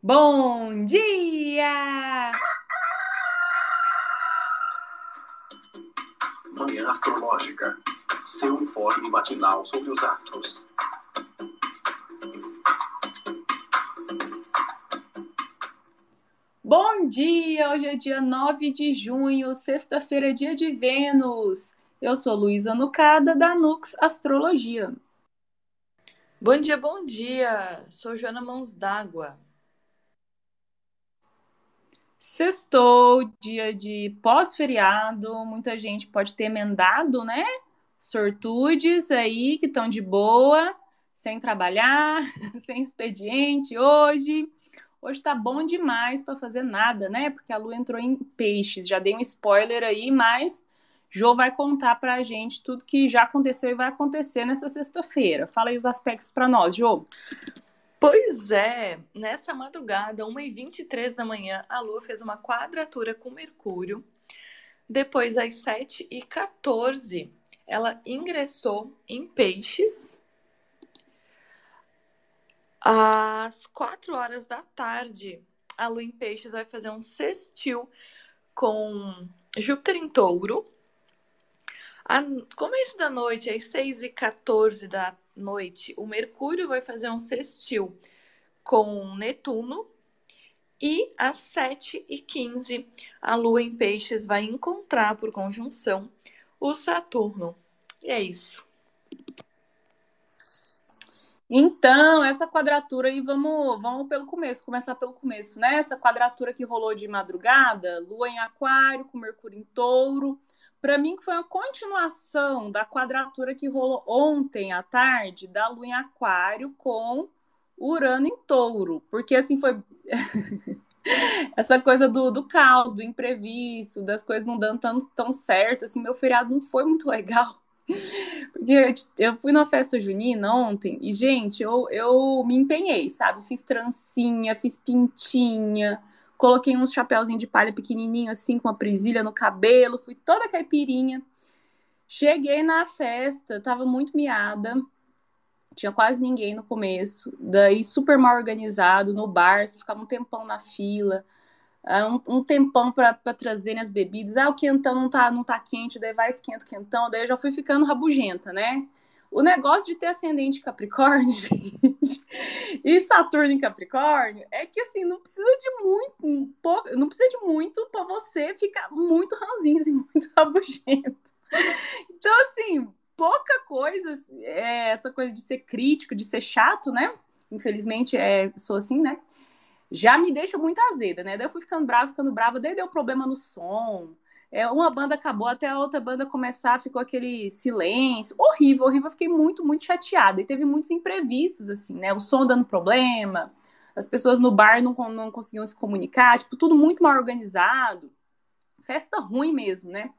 Bom dia! Manhã Astrológica. Seu informe matinal sobre os astros. Bom dia! Hoje é dia 9 de junho, sexta-feira, dia de Vênus. Eu sou Luísa Nucada, da Nux Astrologia. Bom dia, bom dia! Sou Joana Mãos d'Água. Sextou, dia de pós-feriado, muita gente pode ter emendado, né? Sortudes aí que estão de boa, sem trabalhar, sem expediente hoje. Hoje tá bom demais para fazer nada, né? Porque a lua entrou em peixes. Já dei um spoiler aí, mas Jô vai contar para a gente tudo que já aconteceu e vai acontecer nessa sexta-feira. Fala aí os aspectos para nós, Jô. Pois é, nessa madrugada, 1h23 da manhã, a Lua fez uma quadratura com Mercúrio. Depois, às 7h14, ela ingressou em Peixes. Às 4 horas da tarde, a Lua em Peixes vai fazer um sextil com Júpiter em Touro. A começo da noite, às 6h14 da noite, o Mercúrio vai fazer um sextil com Netuno. E às 7h15, a Lua em Peixes vai encontrar por conjunção o Saturno. E é isso. Então, essa quadratura aí, vamos, vamos pelo começo, começar pelo começo, né? Essa quadratura que rolou de madrugada, Lua em Aquário, com Mercúrio em Touro, para mim que foi uma continuação da quadratura que rolou ontem à tarde da Lua em Aquário com Urano em Touro, porque assim foi essa coisa do, do caos, do imprevisto, das coisas não dando tão, tão certo, assim, meu feriado não foi muito legal. Porque eu, fui numa festa junina ontem e, gente, eu, eu me empenhei, sabe? Fiz trancinha, fiz pintinha, Coloquei uns chapéuzinho de palha pequenininho, assim, com a presilha no cabelo. Fui toda caipirinha. Cheguei na festa, tava muito miada. Tinha quase ninguém no começo. Daí, super mal organizado no bar. Você ficava um tempão na fila. Ah, um, um tempão para trazerem as bebidas. Ah, o quentão não tá, não tá quente, daí vai esquenta o quentão. Daí eu já fui ficando rabugenta, né? O negócio de ter ascendente Capricórnio, gente, e Saturno em Capricórnio, é que assim, não precisa de muito, um pouco, não precisa de muito para você ficar muito ranzinho e muito rabugento. Então, assim, pouca coisa, é, essa coisa de ser crítico, de ser chato, né? Infelizmente, é, sou assim, né? Já me deixa muito azeda, né? Daí eu fui ficando brava, ficando brava, daí deu problema no som, é, uma banda acabou, até a outra banda começar, ficou aquele silêncio. Horrível, horrível. Eu fiquei muito, muito chateada. E teve muitos imprevistos, assim, né? O som dando problema, as pessoas no bar não, não conseguiam se comunicar, tipo, tudo muito mal organizado. Festa ruim mesmo, né?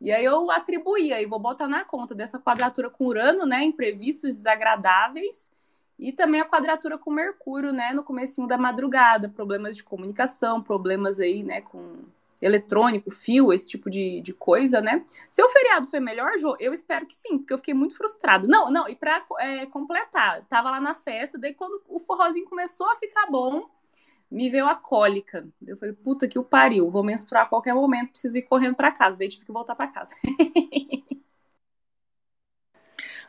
E aí eu atribuía, e vou botar na conta dessa quadratura com Urano, né? Imprevistos desagradáveis. E também a quadratura com Mercúrio, né? No comecinho da madrugada, problemas de comunicação, problemas aí, né? Com eletrônico, fio, esse tipo de, de coisa, né? Seu feriado foi melhor, Jô? Eu espero que sim, porque eu fiquei muito frustrado. Não, não, e pra é, completar, tava lá na festa, daí quando o forrozinho começou a ficar bom, me veio a cólica. Eu falei, puta que o pariu, vou menstruar a qualquer momento, preciso ir correndo para casa. Daí tive que voltar para casa.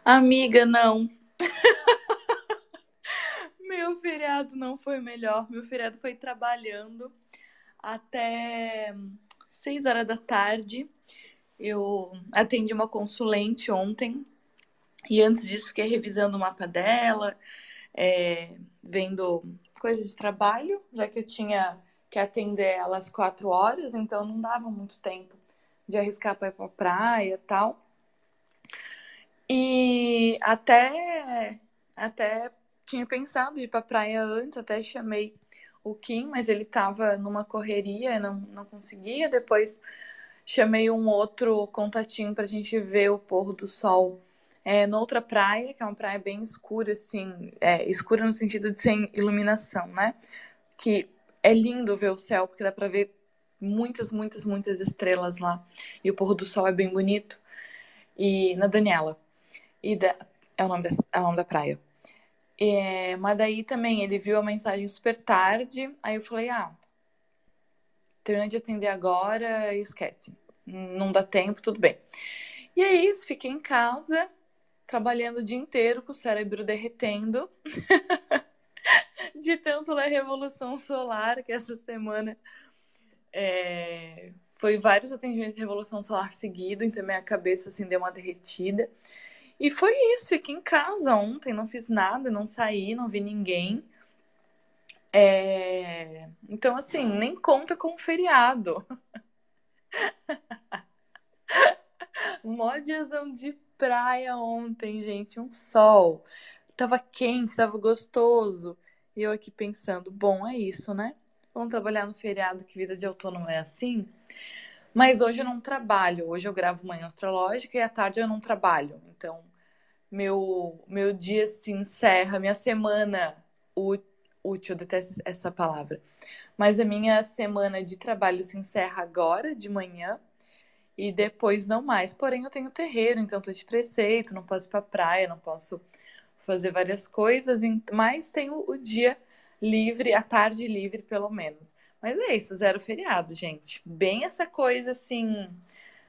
Amiga, não. Meu feriado não foi melhor. Meu feriado foi trabalhando até 6 horas da tarde. Eu atendi uma consulente ontem e antes disso fiquei revisando o mapa dela, é, vendo coisas de trabalho, já que eu tinha que atender ela às quatro horas, então não dava muito tempo de arriscar para ir para praia e tal. E até, até tinha pensado ir para praia antes, até chamei o Kim, mas ele estava numa correria, não, não conseguia. Depois chamei um outro contatinho para a gente ver o pôr do sol é, noutra praia, que é uma praia bem escura, assim, é, escura no sentido de sem iluminação, né? Que é lindo ver o céu, porque dá para ver muitas, muitas, muitas estrelas lá. E o pôr do sol é bem bonito. E na Daniela. E da, é, o nome é o nome da praia. É, mas daí também ele viu a mensagem super tarde, aí eu falei, ah, termina de atender agora, esquece. Não dá tempo, tudo bem. E é isso, fiquei em casa, trabalhando o dia inteiro com o cérebro derretendo. de tanto ler Revolução Solar, que essa semana é, foi vários atendimentos de Revolução Solar seguido, então minha cabeça assim deu uma derretida. E foi isso, fiquei em casa ontem, não fiz nada, não saí, não vi ninguém. É... Então, assim, nem conta com feriado. Mó de praia ontem, gente, um sol. Tava quente, tava gostoso. E eu aqui pensando, bom, é isso, né? Vamos trabalhar no feriado, que vida de autônomo é assim. Mas hoje eu não trabalho. Hoje eu gravo manhã astrológica e à tarde eu não trabalho. Então, meu, meu dia se encerra, minha semana útil, eu detesto essa palavra. Mas a minha semana de trabalho se encerra agora, de manhã, e depois não mais. Porém, eu tenho terreiro, então tô de preceito, não posso ir pra praia, não posso fazer várias coisas, mas tenho o dia livre, a tarde livre, pelo menos. Mas é isso, zero feriado, gente. Bem essa coisa assim,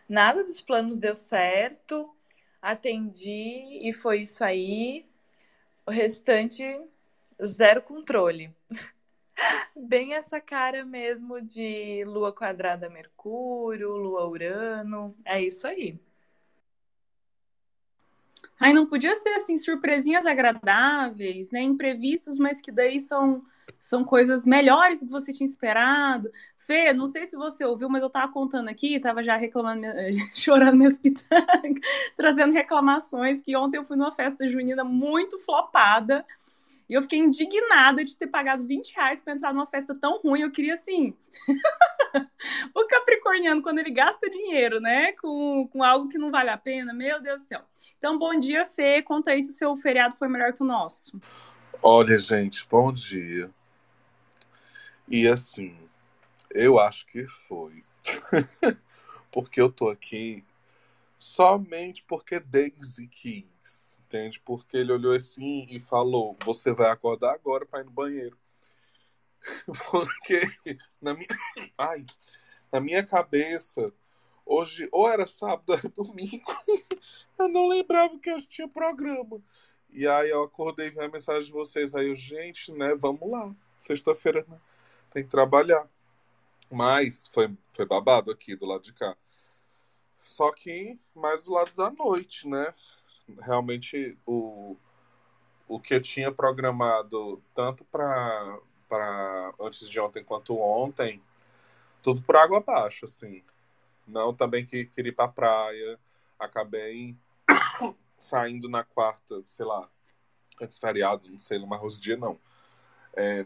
nada dos planos deu certo, atendi e foi isso aí. O restante, zero controle. Bem essa cara mesmo de lua quadrada Mercúrio, lua Urano. É isso aí. Ai, não podia ser assim, surpresinhas agradáveis, né? Imprevistos, mas que daí são, são coisas melhores do que você tinha esperado. Fê, não sei se você ouviu, mas eu tava contando aqui, tava já reclamando, chorando minhas pitangas, trazendo reclamações, que ontem eu fui numa festa junina muito flopada. E eu fiquei indignada de ter pagado 20 reais para entrar numa festa tão ruim. Eu queria, assim. o Capricorniano, quando ele gasta dinheiro, né, com, com algo que não vale a pena, meu Deus do céu. Então, bom dia, Fê. Conta aí se o seu feriado foi melhor que o nosso. Olha, gente, bom dia. E assim, eu acho que foi. porque eu tô aqui somente porque Daisy quis entende? Porque ele olhou assim e falou: Você vai acordar agora para ir no banheiro. Porque na minha, ai, na minha cabeça, hoje ou era sábado ou era domingo, eu não lembrava que eu tinha programa. E aí eu acordei e vi a mensagem de vocês aí, eu, gente, né? Vamos lá. Sexta-feira, né? Tem que trabalhar. Mas foi, foi babado aqui do lado de cá. Só que mais do lado da noite, né? realmente o, o que eu tinha programado tanto para antes de ontem quanto ontem, tudo por água abaixo, assim. Não também que queria ir pra praia, acabei saindo na quarta, sei lá, antes feriado, não sei, no mais dia não. É,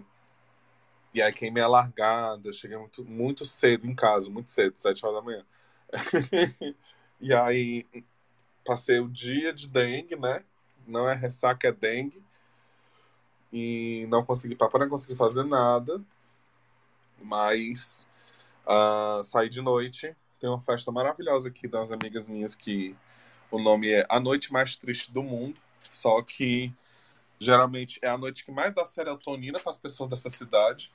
e aí queimei a largada, cheguei muito, muito cedo em casa, muito cedo, sete horas da manhã. e aí passei o dia de dengue, né? Não é ressaca, é dengue. E não consegui papai, não consegui fazer nada. Mas uh, saí de noite. Tem uma festa maravilhosa aqui das amigas minhas que o nome é A Noite Mais Triste do Mundo. Só que geralmente é a noite que mais dá serotonina para as pessoas dessa cidade.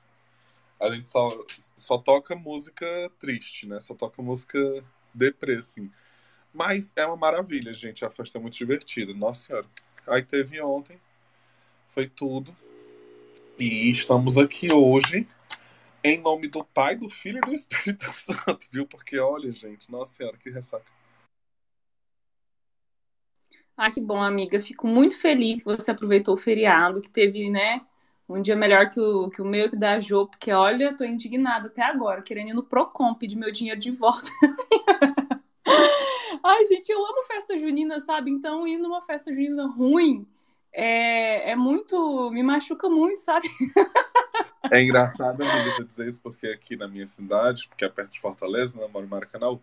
A gente só, só toca música triste, né? Só toca música deprê, assim. Mas é uma maravilha, gente. A festa é muito divertida. Nossa Senhora. Aí teve ontem. Foi tudo. E estamos aqui hoje em nome do Pai, do Filho e do Espírito Santo, viu? Porque olha, gente, nossa senhora, que ressaca. Ah, que bom, amiga. Fico muito feliz que você aproveitou o feriado, que teve, né, um dia melhor que o, que o meu que da Jo, porque olha, tô indignada até agora, querendo ir no Procon pedir meu dinheiro de volta. Ai, gente, eu amo festa junina, sabe? Então, ir numa festa junina ruim é, é muito. me machuca muito, sabe? É engraçado, amiga, dizer isso, porque aqui na minha cidade, que é perto de Fortaleza, né, moro em Maracanã,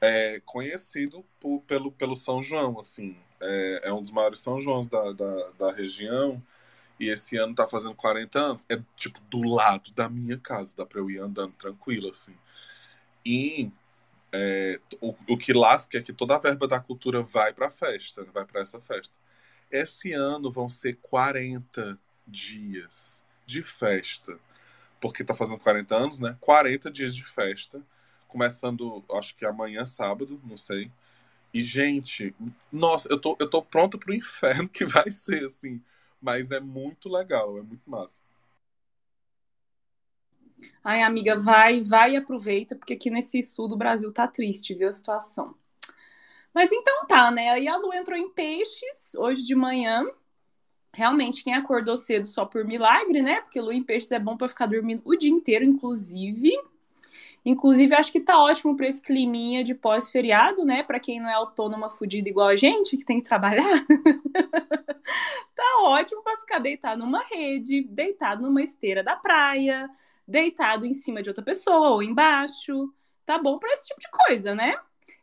é conhecido por, pelo, pelo São João, assim. É, é um dos maiores São Joões da, da, da região. E esse ano tá fazendo 40 anos. É, tipo, do lado da minha casa. Dá pra eu ir andando tranquilo, assim. E é, o, o, que lasca é que toda a verba da cultura vai para a festa, vai para essa festa. Esse ano vão ser 40 dias de festa. Porque tá fazendo 40 anos, né? 40 dias de festa. Começando, acho que amanhã, sábado, não sei. E, gente, nossa, eu tô, eu tô pronta pro inferno que vai ser, assim. Mas é muito legal, é muito massa. Ai, amiga, vai, vai e aproveita, porque aqui nesse sul do Brasil tá triste, viu a situação. Mas então tá, né? Aí a Lu entrou em peixes hoje de manhã. Realmente, quem acordou cedo só por milagre, né? Porque Lu em peixes é bom para ficar dormindo o dia inteiro, inclusive. Inclusive, acho que tá ótimo para esse climinha de pós-feriado, né? Para quem não é autônoma fudida igual a gente, que tem que trabalhar. tá ótimo para ficar deitado numa rede, deitado numa esteira da praia, deitado em cima de outra pessoa ou embaixo. Tá bom para esse tipo de coisa, né? O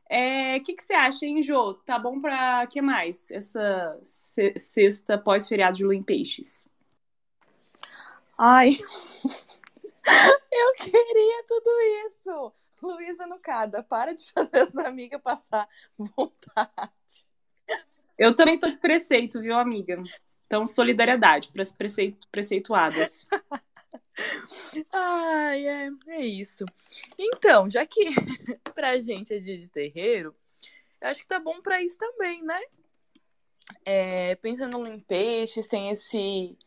é, que, que você acha, hein, Jô? Tá bom para que mais? Essa sexta pós-feriado de Lua em Peixes. Ai, eu queria tudo isso. Luísa Nucada, para de fazer essa amiga passar vontade. Eu também tô de preceito, viu, amiga? Então, solidariedade para as preceituadas. Ai, é, é isso. Então, já que pra gente é dia de terreiro, eu acho que tá bom pra isso também, né? É, pensando em peixes, tem esse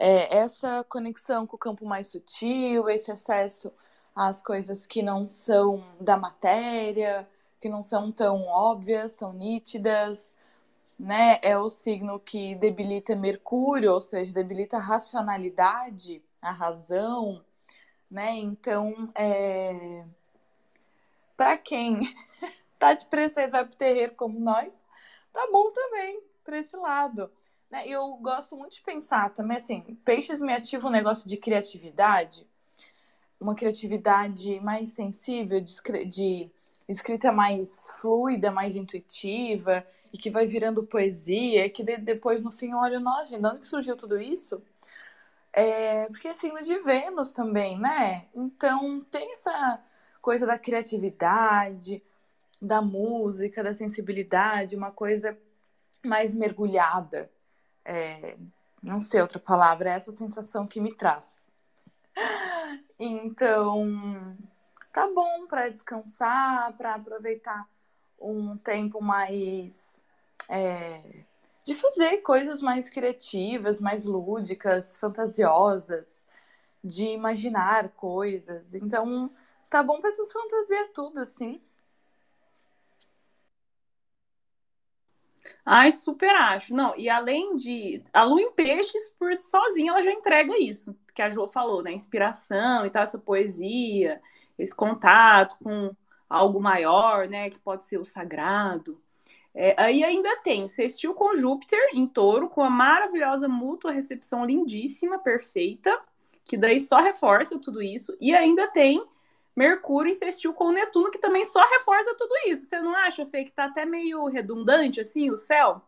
é, essa conexão com o campo mais sutil, esse acesso às coisas que não são da matéria, que não são tão óbvias, tão nítidas, né? É o signo que debilita Mercúrio, ou seja, debilita a racionalidade, a razão, né? Então, é... para quem tá de preceito vai pro terreiro como nós, tá bom também para esse lado. Né? Eu gosto muito de pensar também, assim, peixes me ativa um negócio de criatividade, uma criatividade mais sensível, de, de escrita mais fluida, mais intuitiva, e que vai virando poesia, que de, depois no fim eu olho, nossa, de onde que surgiu tudo isso? É, porque é signo de Vênus também, né? Então tem essa coisa da criatividade, da música, da sensibilidade, uma coisa mais mergulhada. É, não sei outra palavra, é essa sensação que me traz. Então, tá bom para descansar, para aproveitar um tempo mais é, de fazer coisas mais criativas, mais lúdicas, fantasiosas, de imaginar coisas. Então, tá bom para essas fantasias tudo assim. Ai, super acho. Não, e além de. A Lu em Peixes, por sozinha, ela já entrega isso, que a Jo falou, né? Inspiração e tal, essa poesia, esse contato com algo maior, né? Que pode ser o sagrado. É, aí ainda tem sextil com Júpiter em touro, com a maravilhosa mútua recepção lindíssima, perfeita, que daí só reforça tudo isso. E ainda tem Mercúrio insistiu com o Netuno, que também só reforça tudo isso. Você não acha, Fê, que tá até meio redundante, assim, o céu?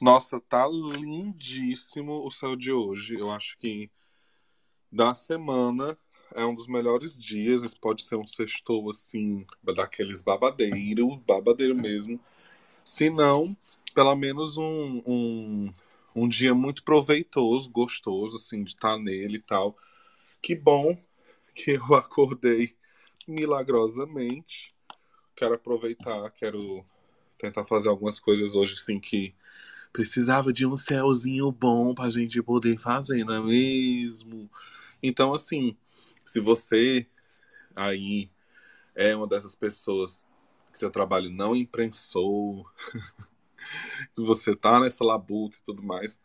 Nossa, tá lindíssimo o céu de hoje. Eu acho que da semana é um dos melhores dias. Esse pode ser um sextou, assim, daqueles babadeiro, babadeiro mesmo. Se não, pelo menos um, um, um dia muito proveitoso, gostoso, assim, de estar tá nele e tal. Que bom que eu acordei milagrosamente. Quero aproveitar, quero tentar fazer algumas coisas hoje assim que precisava de um céuzinho bom pra gente poder fazer, não é mesmo? Então, assim, se você aí é uma dessas pessoas que seu trabalho não imprensou, que você tá nessa labuta e tudo mais,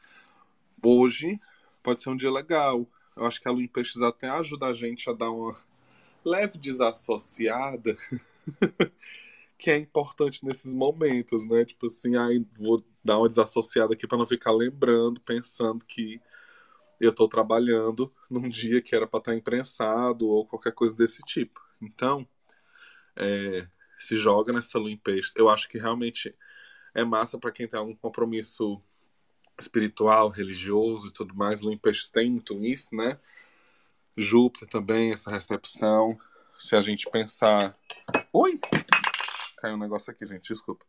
hoje pode ser um dia legal. Eu acho que a Lua em Peixes até ajuda a gente a dar uma leve desassociada, que é importante nesses momentos, né? Tipo assim, aí vou dar uma desassociada aqui para não ficar lembrando, pensando que eu estou trabalhando num dia que era para estar tá imprensado ou qualquer coisa desse tipo. Então, é, se joga nessa lua em peixes. Eu acho que realmente é massa para quem tem algum compromisso espiritual, religioso e tudo mais. Peixes tem muito isso, né? Júpiter também, essa recepção. Se a gente pensar. Oi! Caiu um negócio aqui, gente, desculpa.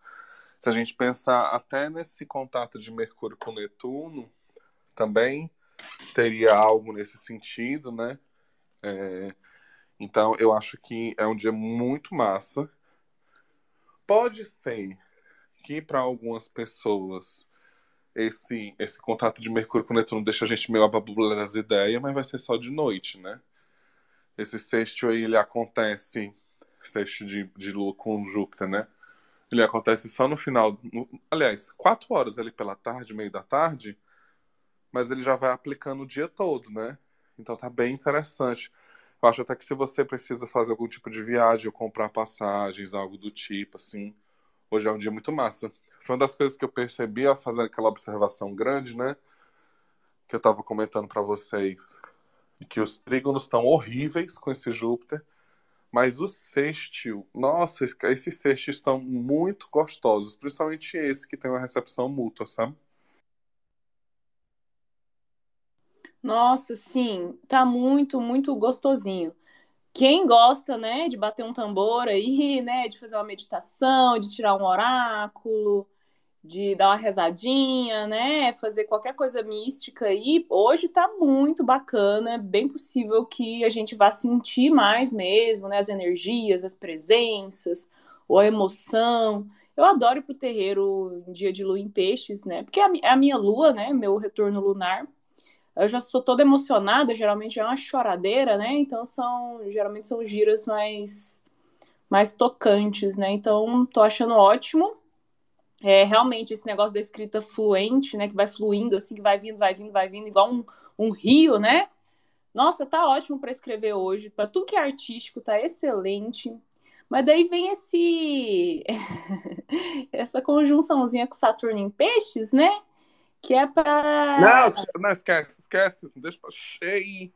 se a gente pensar até nesse contato de Mercúrio com Netuno, também teria algo nesse sentido, né? É, então, eu acho que é um dia muito massa. Pode ser que para algumas pessoas esse esse contato de Mercúrio com Netuno deixa a gente meio ababula das ideias, mas vai ser só de noite, né? Esse sexto aí, ele acontece, sexto de, de Lua com Júpiter, né? Ele acontece só no final, no, aliás, quatro horas ali pela tarde, meio da tarde, mas ele já vai aplicando o dia todo, né? Então tá bem interessante. Eu acho até que se você precisa fazer algum tipo de viagem ou comprar passagens, algo do tipo, assim, hoje é um dia muito massa. Foi uma das coisas que eu percebi ao fazer aquela observação grande, né? Que eu tava comentando para vocês. Que os trígonos estão horríveis com esse Júpiter. Mas o sextil, nossa, esses sextis estão muito gostosos, principalmente esse que tem uma recepção mútua, sabe? Nossa, sim, tá muito, muito gostosinho. Quem gosta, né, de bater um tambor aí, né, de fazer uma meditação, de tirar um oráculo, de dar uma rezadinha, né, fazer qualquer coisa mística aí, hoje tá muito bacana, é bem possível que a gente vá sentir mais mesmo, né, as energias, as presenças, ou a emoção. Eu adoro ir pro terreiro em dia de lua em peixes, né, porque é a minha lua, né, meu retorno lunar, eu já sou toda emocionada, geralmente é uma choradeira, né? Então são geralmente são giras mais mais tocantes, né? Então tô achando ótimo. É realmente esse negócio da escrita fluente, né? Que vai fluindo assim, que vai vindo, vai vindo, vai vindo, igual um, um rio, né? Nossa, tá ótimo para escrever hoje. Para tudo que é artístico, tá excelente. Mas daí vem esse essa conjunçãozinha com Saturno em peixes, né? que é para. Não, não esquece, esquece, deixa pra cheio.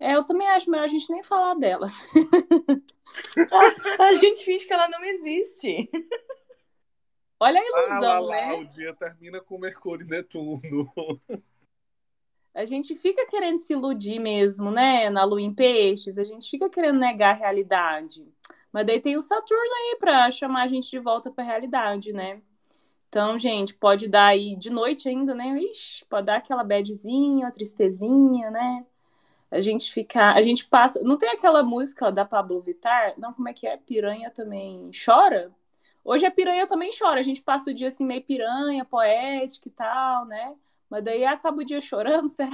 É, eu também acho melhor a gente nem falar dela. a gente finge que ela não existe. Olha a ilusão, ah, lá, lá, né? O dia termina com Mercúrio e Netuno. A gente fica querendo se iludir mesmo, né? Na lua em peixes, a gente fica querendo negar a realidade. Mas daí tem o Saturno aí para chamar a gente de volta para a realidade, né? Então, gente, pode dar aí de noite ainda, né? Ixi, pode dar aquela badzinha, uma tristezinha, né? A gente ficar. A gente passa. Não tem aquela música da Pablo Vittar? Não, como é que é? Piranha também chora? Hoje a piranha também chora. A gente passa o dia assim, meio piranha, poética e tal, né? Mas daí acaba o dia chorando, será?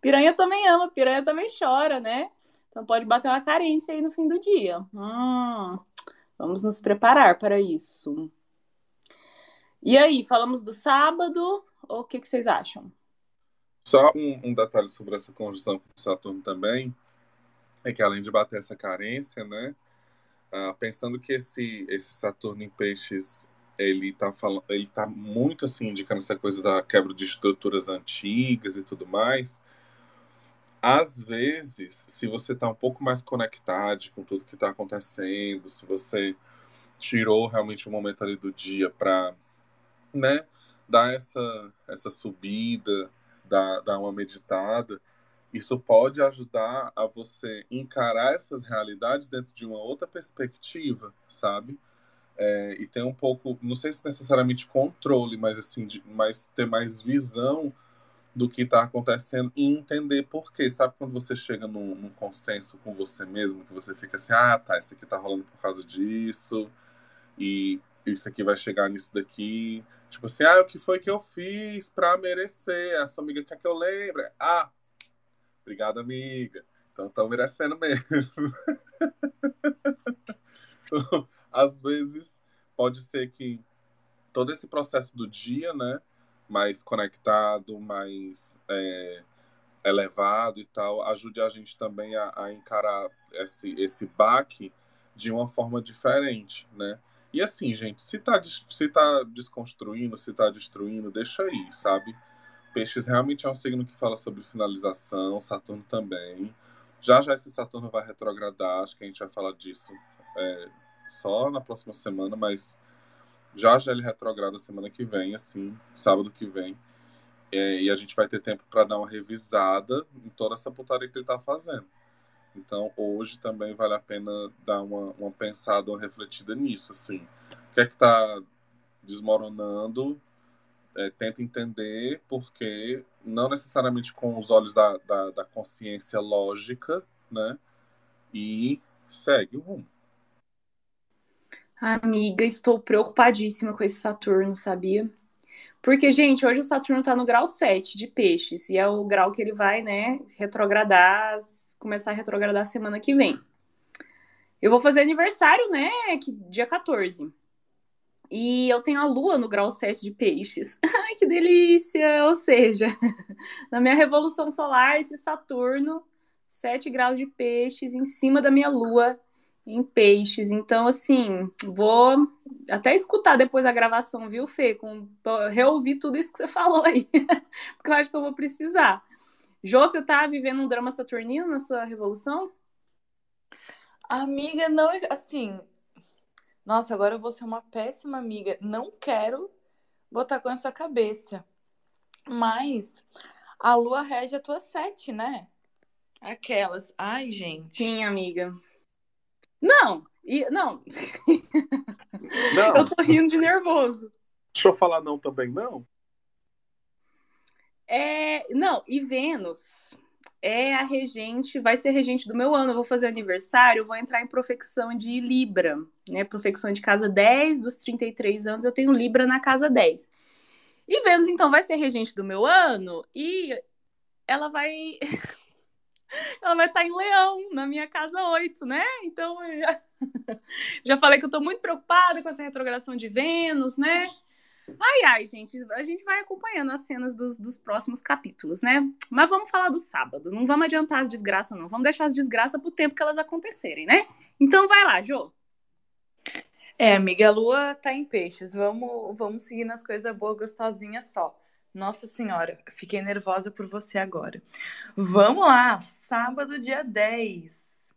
piranha também ama, piranha também chora, né? Então pode bater uma carência aí no fim do dia. Hum, vamos nos preparar para isso. E aí, falamos do sábado, ou o que, que vocês acham? Só um, um, detalhe sobre essa conjunção com Saturno também, é que além de bater essa carência, né, uh, pensando que esse, esse Saturno em peixes, ele tá, falando, ele tá muito assim, indicando essa coisa da quebra de estruturas antigas e tudo mais, às vezes, se você tá um pouco mais conectado com tudo que está acontecendo, se você tirou realmente um momento ali do dia para né, dar essa, essa subida, dar, dar uma meditada, isso pode ajudar a você encarar essas realidades dentro de uma outra perspectiva, sabe? É, e ter um pouco, não sei se necessariamente controle, mas assim, de, mas ter mais visão do que está acontecendo e entender por quê. Sabe quando você chega num, num, consenso com você mesmo, que você fica assim, ah, tá, isso aqui tá rolando por causa disso, e isso aqui vai chegar nisso daqui. Tipo assim, ah, o que foi que eu fiz pra merecer? A sua amiga quer que eu lembre? Ah, obrigado, amiga. Então estão merecendo mesmo. às vezes, pode ser que todo esse processo do dia, né, mais conectado, mais é, elevado e tal, ajude a gente também a, a encarar esse, esse baque de uma forma diferente, né? E assim, gente, se tá, se tá desconstruindo, se tá destruindo, deixa aí, sabe? Peixes realmente é um signo que fala sobre finalização, Saturno também. Já já esse Saturno vai retrogradar, acho que a gente vai falar disso é, só na próxima semana, mas já já ele retrograda semana que vem, assim, sábado que vem. É, e a gente vai ter tempo para dar uma revisada em toda essa putaria que ele tá fazendo. Então, hoje também vale a pena dar uma, uma pensada, uma refletida nisso, assim. que é que tá desmoronando, é, tenta entender porque não necessariamente com os olhos da, da, da consciência lógica, né? E segue o rumo. Amiga, estou preocupadíssima com esse Saturno, sabia? Porque, gente, hoje o Saturno está no grau 7 de peixes, e é o grau que ele vai, né, retrogradar, começar a retrogradar semana que vem. Eu vou fazer aniversário, né, que, dia 14. E eu tenho a lua no grau 7 de peixes. Ai, que delícia! Ou seja, na minha revolução solar, esse Saturno, 7 graus de peixes em cima da minha lua em peixes. Então, assim, vou até escutar depois a gravação, viu, Fê? Com, reouvir tudo isso que você falou aí. Porque eu acho que eu vou precisar. Jô, você tá vivendo um drama saturnino na sua revolução? Amiga, não, assim. Nossa, agora eu vou ser uma péssima amiga. Não quero botar com a sua cabeça. Mas a lua rege a tua sete, né? Aquelas. Ai, gente. Sim, amiga. Não, e, não. não. Eu tô rindo de nervoso. Deixa eu falar não também, não? É, não, e Vênus é a regente, vai ser regente do meu ano. Eu vou fazer aniversário, vou entrar em profecção de Libra, né? Profecção de casa 10 dos 33 anos, eu tenho Libra na casa 10. E Vênus, então, vai ser regente do meu ano e ela vai ela vai estar em Leão, na minha casa 8, né? Então, eu já, já falei que eu tô muito preocupada com essa retrogradação de Vênus, né? Ai, ai, gente, a gente vai acompanhando as cenas dos, dos próximos capítulos, né? Mas vamos falar do sábado, não vamos adiantar as desgraças, não. Vamos deixar as desgraças pro tempo que elas acontecerem, né? Então vai lá, Jô. É, amiga, a lua tá em peixes. Vamos, vamos seguir nas coisas boas, gostosinhas só. Nossa Senhora, fiquei nervosa por você agora. Vamos lá, sábado, dia 10.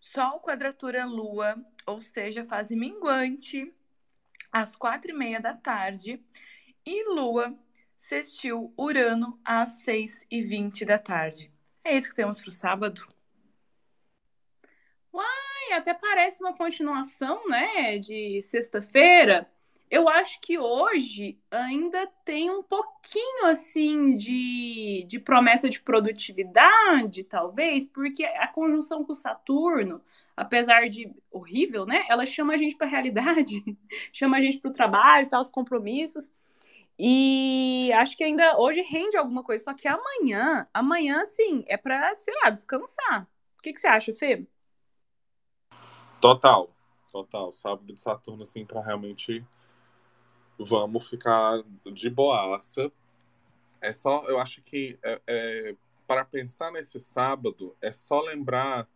Sol, quadratura, lua, ou seja, fase minguante, às quatro e meia da tarde. E lua, sextil, Urano, às seis e vinte da tarde. É isso que temos para o sábado. Uai, até parece uma continuação, né, de sexta-feira eu acho que hoje ainda tem um pouquinho assim de, de promessa de produtividade, talvez, porque a conjunção com Saturno, apesar de horrível, né? Ela chama a gente para a realidade, chama a gente para o trabalho, tá, os compromissos. E acho que ainda hoje rende alguma coisa, só que amanhã, amanhã sim, é para, sei lá, descansar. O que, que você acha, Fê? Total, total. Sábado de Saturno, assim, para realmente vamos ficar de boaça. É só, eu acho que é, é, para pensar nesse sábado, é só lembrar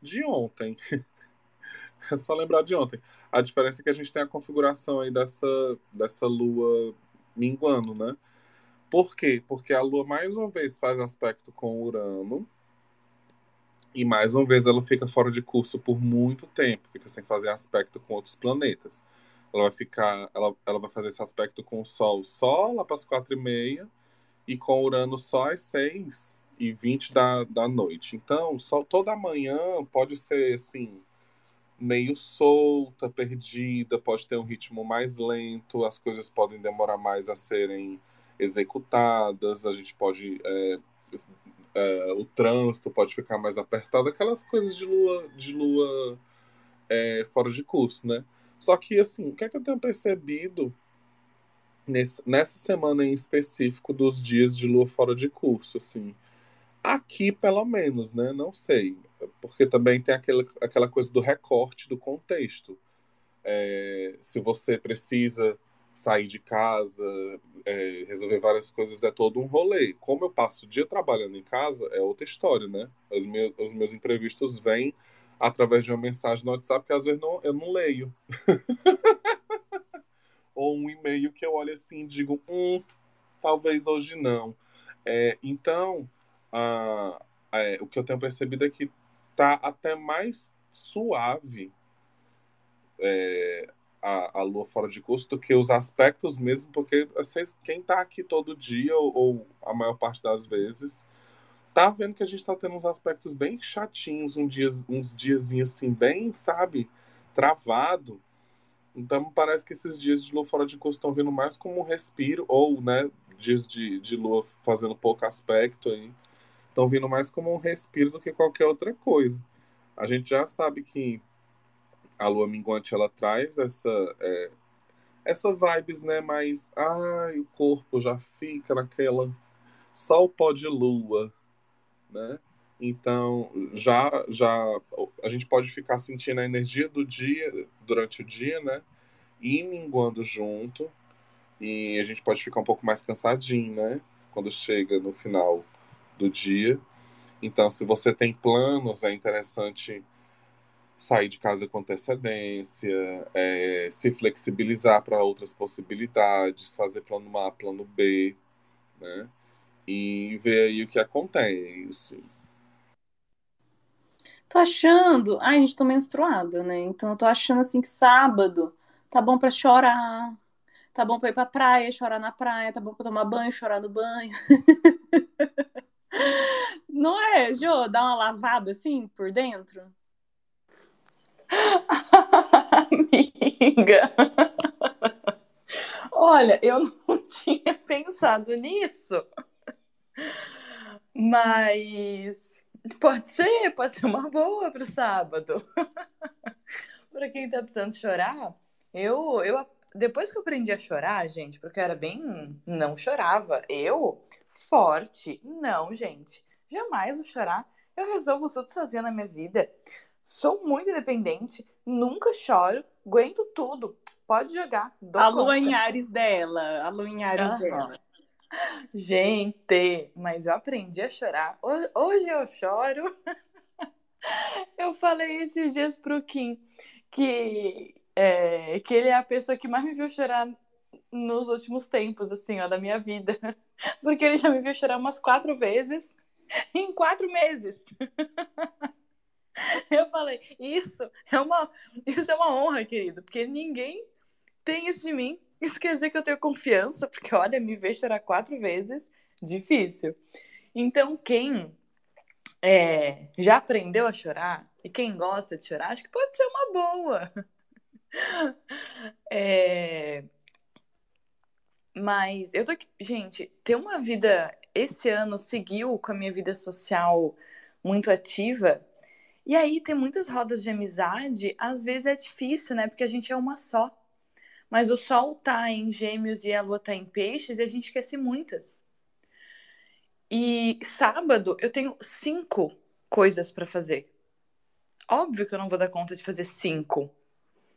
de ontem. é só lembrar de ontem. A diferença é que a gente tem a configuração aí dessa, dessa lua minguando, né? Por quê? Porque a lua mais uma vez faz aspecto com Urano. E mais uma vez ela fica fora de curso por muito tempo, fica sem fazer aspecto com outros planetas ela vai ficar, ela, ela vai fazer esse aspecto com o Sol só lá para as quatro e meia e com Urano só às seis e vinte da, da noite. Então, só toda manhã pode ser assim meio solta, perdida, pode ter um ritmo mais lento, as coisas podem demorar mais a serem executadas, a gente pode é, é, o trânsito pode ficar mais apertado, aquelas coisas de lua de lua é, fora de curso, né? Só que, assim, o que é que eu tenho percebido nesse, nessa semana em específico dos dias de lua fora de curso, assim? Aqui, pelo menos, né? Não sei. Porque também tem aquela, aquela coisa do recorte do contexto. É, se você precisa sair de casa, é, resolver várias coisas, é todo um rolê. Como eu passo o dia trabalhando em casa, é outra história, né? Os meus, os meus imprevistos vêm através de uma mensagem no WhatsApp que às vezes não, eu não leio. Ou um e-mail que eu olho assim e digo, hum, talvez hoje não. É, então, a, é, o que eu tenho percebido é que tá até mais suave é, a, a lua fora de curso do que os aspectos mesmo, porque vocês, quem tá aqui todo dia, ou, ou a maior parte das vezes, tá vendo que a gente tá tendo uns aspectos bem chatinhos, um dias, uns diazinhos assim, bem, sabe, travado. Então parece que esses dias de lua fora de curso estão vindo mais como um respiro, ou né, dias de, de lua fazendo pouco aspecto aí, estão vindo mais como um respiro do que qualquer outra coisa. A gente já sabe que a lua minguante ela traz essa é, essa vibes, né, mais ai, o corpo já fica naquela só o pó de lua, né? Então, já, já a gente pode ficar sentindo a energia do dia durante o dia, né? E minguando junto. E a gente pode ficar um pouco mais cansadinho, né? Quando chega no final do dia. Então, se você tem planos, é interessante sair de casa com antecedência, é, se flexibilizar para outras possibilidades, fazer plano A, plano B, né? E ver aí o que acontece. Tô achando. Ai, gente, tô menstruada, né? Então eu tô achando assim que sábado tá bom pra chorar. Tá bom pra ir pra praia, chorar na praia. Tá bom pra tomar banho, chorar no banho. Não é, Jô? Dar uma lavada assim por dentro? Amiga. Olha, eu não tinha pensado nisso. Mas Pode ser, pode ser uma boa para o sábado. para quem tá precisando chorar, eu, eu depois que eu aprendi a chorar, gente, porque eu era bem não chorava, eu forte, não, gente, jamais vou chorar. Eu resolvo tudo sozinha na minha vida. Sou muito independente, nunca choro, aguento tudo. Pode jogar. A lua dela, a lua uhum. dela. Gente, mas eu aprendi a chorar. Hoje eu choro. Eu falei esses dias pro Kim que, é, que ele é a pessoa que mais me viu chorar nos últimos tempos, assim, ó, da minha vida. Porque ele já me viu chorar umas quatro vezes em quatro meses. Eu falei, isso é uma, isso é uma honra, querido, porque ninguém tem isso de mim. Isso quer dizer que eu tenho confiança, porque olha, me ver chorar quatro vezes, difícil. Então, quem é, já aprendeu a chorar e quem gosta de chorar, acho que pode ser uma boa. É... Mas eu tô aqui, gente, ter uma vida esse ano seguiu com a minha vida social muito ativa. E aí ter muitas rodas de amizade, às vezes é difícil, né? Porque a gente é uma só. Mas o Sol tá em Gêmeos e a Lua tá em Peixes e a gente esquece muitas. E sábado eu tenho cinco coisas para fazer. Óbvio que eu não vou dar conta de fazer cinco.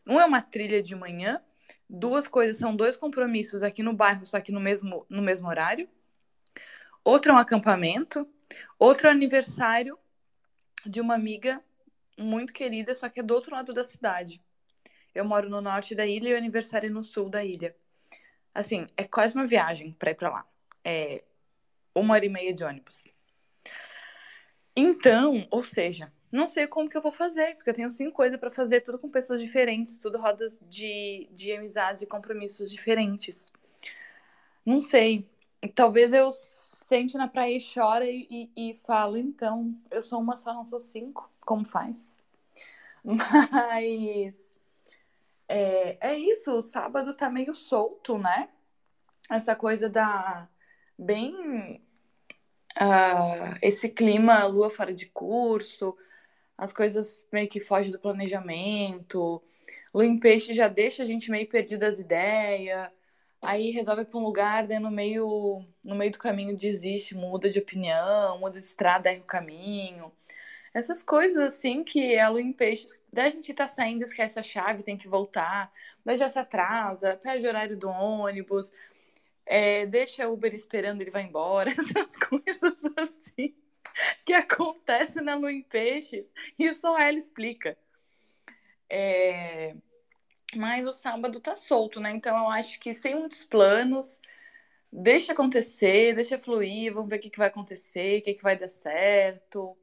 Um é uma trilha de manhã, duas coisas são dois compromissos aqui no bairro, só que no mesmo, no mesmo horário. Outro é um acampamento, outro é aniversário de uma amiga muito querida, só que é do outro lado da cidade. Eu moro no norte da ilha e o aniversário é no sul da ilha. Assim, é quase uma viagem para ir para lá. É uma hora e meia de ônibus. Então, ou seja, não sei como que eu vou fazer, porque eu tenho cinco coisas para fazer, tudo com pessoas diferentes, tudo rodas de, de amizades e compromissos diferentes. Não sei. Talvez eu sente na praia e chora e, e, e falo, então, eu sou uma só, não sou cinco. Como faz? Mas é, é isso, o sábado tá meio solto, né? Essa coisa da. Bem. Uh, esse clima, lua fora de curso, as coisas meio que fogem do planejamento. Lua em peixe já deixa a gente meio perdida as ideias. Aí resolve para um lugar, daí no meio, no meio do caminho desiste, muda de opinião, muda de estrada, erra o caminho. Essas coisas assim que a lua em peixes, da gente tá saindo, esquece a chave, tem que voltar, daí já se atrasa, perde o horário do ônibus, é, deixa o Uber esperando, ele vai embora, essas coisas assim que acontecem na lua em peixes e só ela explica. É... Mas o sábado tá solto, né? Então eu acho que sem muitos planos, deixa acontecer, deixa fluir, vamos ver o que, que vai acontecer, o que, que vai dar certo.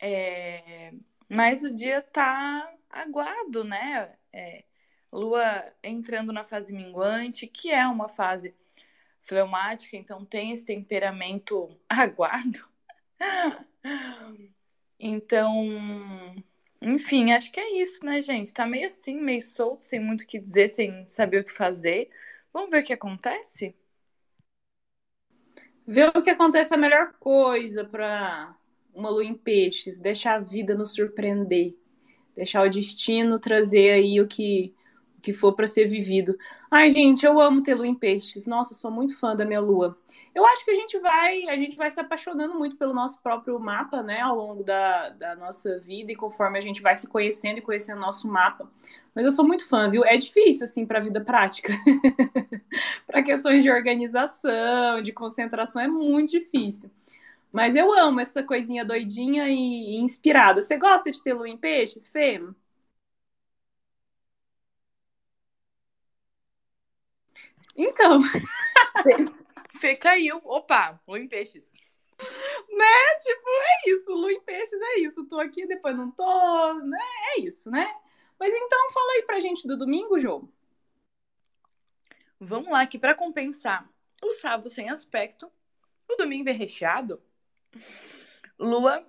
É, mas o dia tá aguado, né? É, Lua entrando na fase minguante, que é uma fase fleumática, então tem esse temperamento aguado. Então, Enfim, acho que é isso, né, gente? Tá meio assim, meio solto, sem muito o que dizer, sem saber o que fazer. Vamos ver o que acontece? Ver o que acontece é a melhor coisa para uma lua em peixes, deixar a vida nos surpreender, deixar o destino trazer aí o que que for para ser vivido. Ai, gente, eu amo ter lua em peixes. Nossa, sou muito fã da minha lua. Eu acho que a gente vai, a gente vai se apaixonando muito pelo nosso próprio mapa, né, ao longo da, da nossa vida e conforme a gente vai se conhecendo e conhecendo o nosso mapa. Mas eu sou muito fã, viu? É difícil assim para a vida prática. para questões de organização, de concentração é muito difícil. Mas eu amo essa coisinha doidinha e, inspirada. Você gosta de ter lua em peixes, Fê? Então. Fê caiu. Opa, lua em peixes. Né? Tipo, é isso. Lua em peixes é isso. Tô aqui, depois não tô, né? É isso, né? Mas então, fala aí pra gente do domingo, Jô. Vamos lá, que para compensar o sábado sem aspecto, o domingo é recheado. Lua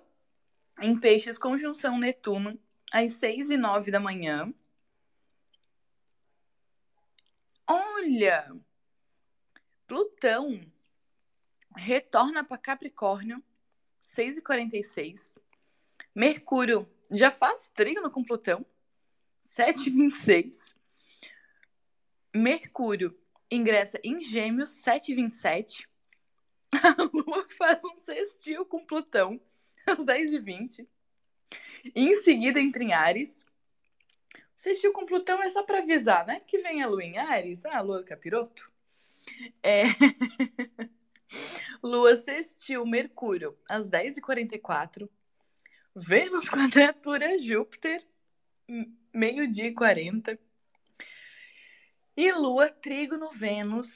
em peixes, conjunção Netuno, às seis e nove da manhã. Olha! Plutão retorna para Capricórnio, 6h46. Mercúrio já faz trígono com Plutão, 7h26. Mercúrio ingressa em Gêmeos, 7h27. A Lua faz um sextil com Plutão, às 10h20. Em seguida, entra em Ares, Sextil com Plutão é só para avisar, né? Que vem a Lua em Ares, ah, a Lua capiroto. É... Lua sextil Mercúrio às 10h44. Vênus quadratura Júpiter, meio-dia e 40. E Lua trígono Vênus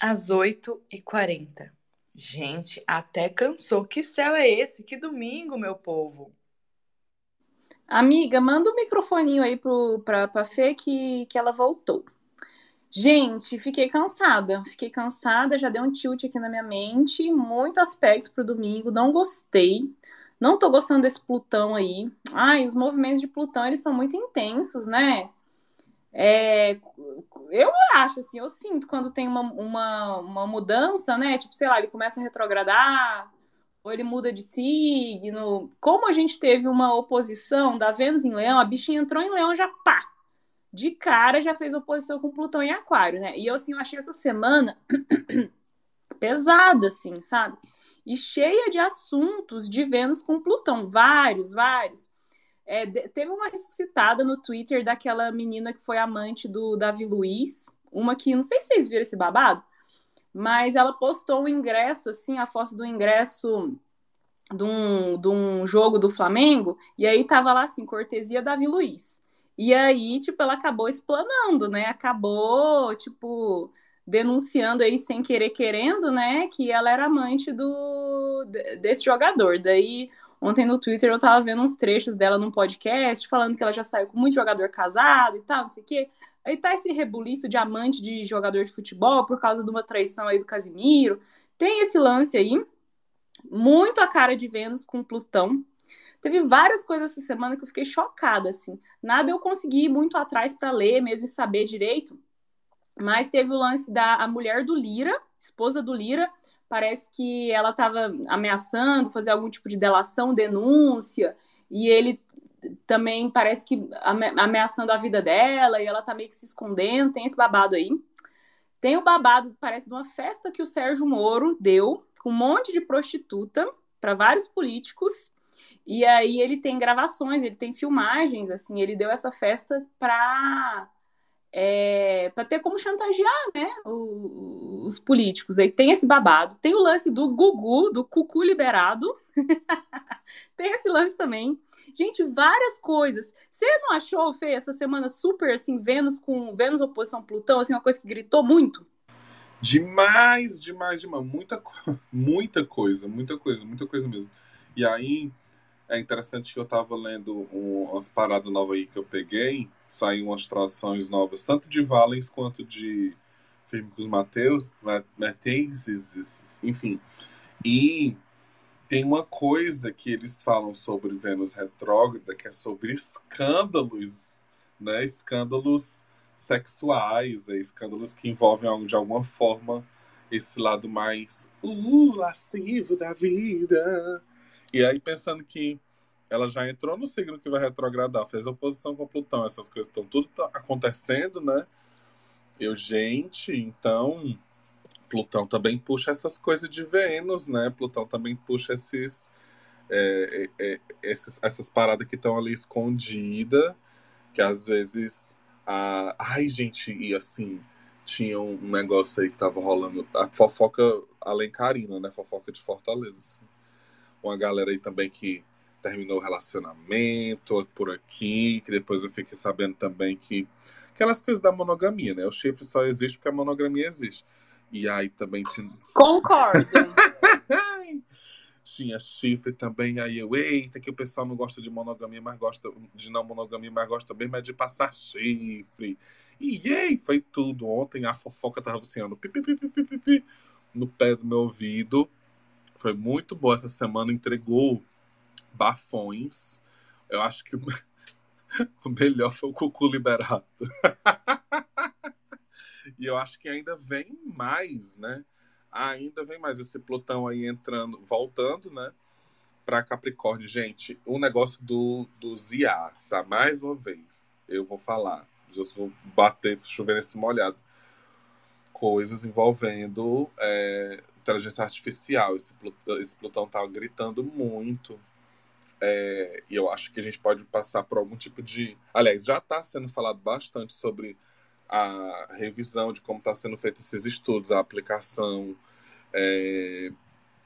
às 8h40. Gente, até cansou. Que céu é esse? Que domingo, meu povo! Amiga, manda o um microfoninho aí pra, pra Fê que, que ela voltou. Gente, fiquei cansada. Fiquei cansada, já deu um tilt aqui na minha mente. Muito aspecto pro domingo, não gostei. Não tô gostando desse Plutão aí. Ai, os movimentos de Plutão, eles são muito intensos, né? É, eu acho, assim, eu sinto quando tem uma, uma, uma mudança, né? Tipo, sei lá, ele começa a retrogradar, ou ele muda de signo. Como a gente teve uma oposição da Vênus em Leão, a bichinha entrou em Leão já pá. De cara já fez oposição com Plutão em Aquário, né? E eu assim, eu achei essa semana pesada assim, sabe? E cheia de assuntos de Vênus com Plutão, vários, vários. É, teve uma ressuscitada no Twitter daquela menina que foi amante do Davi Luiz, uma que não sei se vocês viram esse babado, mas ela postou o ingresso, assim, a foto do ingresso de um, de um jogo do Flamengo, e aí tava lá assim, cortesia Davi Luiz. E aí, tipo, ela acabou explanando, né? Acabou, tipo, denunciando aí sem querer querendo, né, que ela era amante do desse jogador. Daí Ontem no Twitter eu tava vendo uns trechos dela num podcast, falando que ela já saiu com muito jogador casado e tal, não sei o quê. Aí tá esse rebuliço de amante de jogador de futebol por causa de uma traição aí do Casimiro. Tem esse lance aí, muito a cara de Vênus com Plutão. Teve várias coisas essa semana que eu fiquei chocada, assim. Nada eu consegui ir muito atrás para ler mesmo e saber direito. Mas teve o lance da a mulher do Lira, esposa do Lira, parece que ela estava ameaçando fazer algum tipo de delação, denúncia, e ele também parece que ameaçando a vida dela, e ela tá meio que se escondendo, tem esse babado aí. Tem o babado, parece, de uma festa que o Sérgio Moro deu, com um monte de prostituta, para vários políticos, e aí ele tem gravações, ele tem filmagens, assim, ele deu essa festa para é, para ter como chantagear né, o, os políticos. Aí tem esse babado, tem o lance do Gugu, do Cucu liberado, tem esse lance também. Gente, várias coisas. Você não achou, Fê, essa semana super assim, Vênus com Vênus oposição Plutão, assim, uma coisa que gritou muito? Demais, demais, demais. Muita, muita coisa, muita coisa, muita coisa mesmo. E aí, é interessante que eu tava lendo um, umas paradas novas aí que eu peguei, saíram umas traduções novas, tanto de Valens quanto de Firmicus Mateus, Mateus, enfim. E Tem uma coisa que eles falam sobre Vênus retrógrada, que é sobre escândalos, né? Escândalos sexuais, é, escândalos que envolvem de alguma forma esse lado mais uh, lascivo da vida. E aí pensando que ela já entrou no signo que vai retrogradar, fez oposição com Plutão, essas coisas estão tudo tá acontecendo, né? Eu, gente, então Plutão também puxa essas coisas de Vênus, né? Plutão também puxa esses, é, é, é esses essas paradas que estão ali escondidas, que às vezes. A... Ai, gente, e assim, tinha um negócio aí que tava rolando, a fofoca alencarina, né? Fofoca de Fortaleza. Assim. Uma galera aí também que terminou o relacionamento por aqui, que depois eu fiquei sabendo também que aquelas coisas da monogamia, né? O chifre só existe porque a monogamia existe. E aí também tinha... Concordo. tinha chifre também, aí eu, eita, que o pessoal não gosta de monogamia, mas gosta de não monogamia, mas gosta bem mais de passar chifre. E ei, foi tudo. Ontem a fofoca tava assim, pi, pi, pi, pi, pi, pi, no pé do meu ouvido. Foi muito boa essa semana, entregou bafões. Eu acho que o melhor foi o Cucu liberado. e eu acho que ainda vem mais, né? Ainda vem mais esse Plutão aí entrando, voltando, né? Para Capricórnio. Gente, o negócio do, do Zia, sabe? Mais uma vez, eu vou falar. Eu vou bater, chover nesse molhado. Coisas envolvendo é, inteligência artificial. Esse Plutão, esse Plutão tá gritando muito é, e eu acho que a gente pode passar por algum tipo de. Aliás, já está sendo falado bastante sobre a revisão de como está sendo feito esses estudos, a aplicação. É,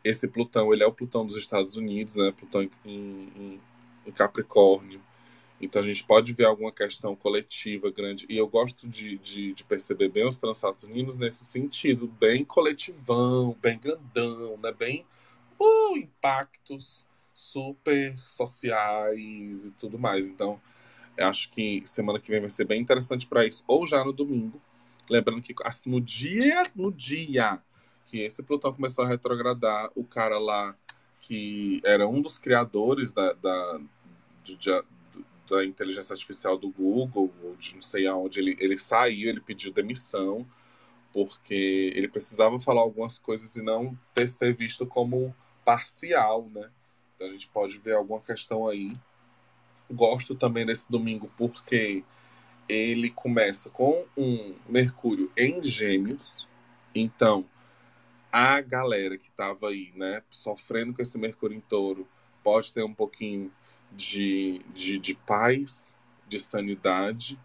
esse Plutão, ele é o Plutão dos Estados Unidos, né? Plutão em, em, em, Capricórnio. Então a gente pode ver alguma questão coletiva grande. E eu gosto de, de, de perceber bem os transaturninos nesse sentido, bem coletivão, bem grandão, né? Bem uh, impactos super sociais e tudo mais. Então, acho que semana que vem vai ser bem interessante para isso, ou já no domingo. Lembrando que no dia, no dia que esse Plutão começou a retrogradar, o cara lá que era um dos criadores da, da, do, da inteligência artificial do Google, ou de não sei aonde, ele, ele saiu, ele pediu demissão, porque ele precisava falar algumas coisas e não ter ser visto como parcial, né? Então a gente pode ver alguma questão aí. Gosto também desse domingo porque ele começa com um Mercúrio em Gêmeos. Então, a galera que estava aí, né, sofrendo com esse Mercúrio em Touro, pode ter um pouquinho de, de, de paz, de sanidade,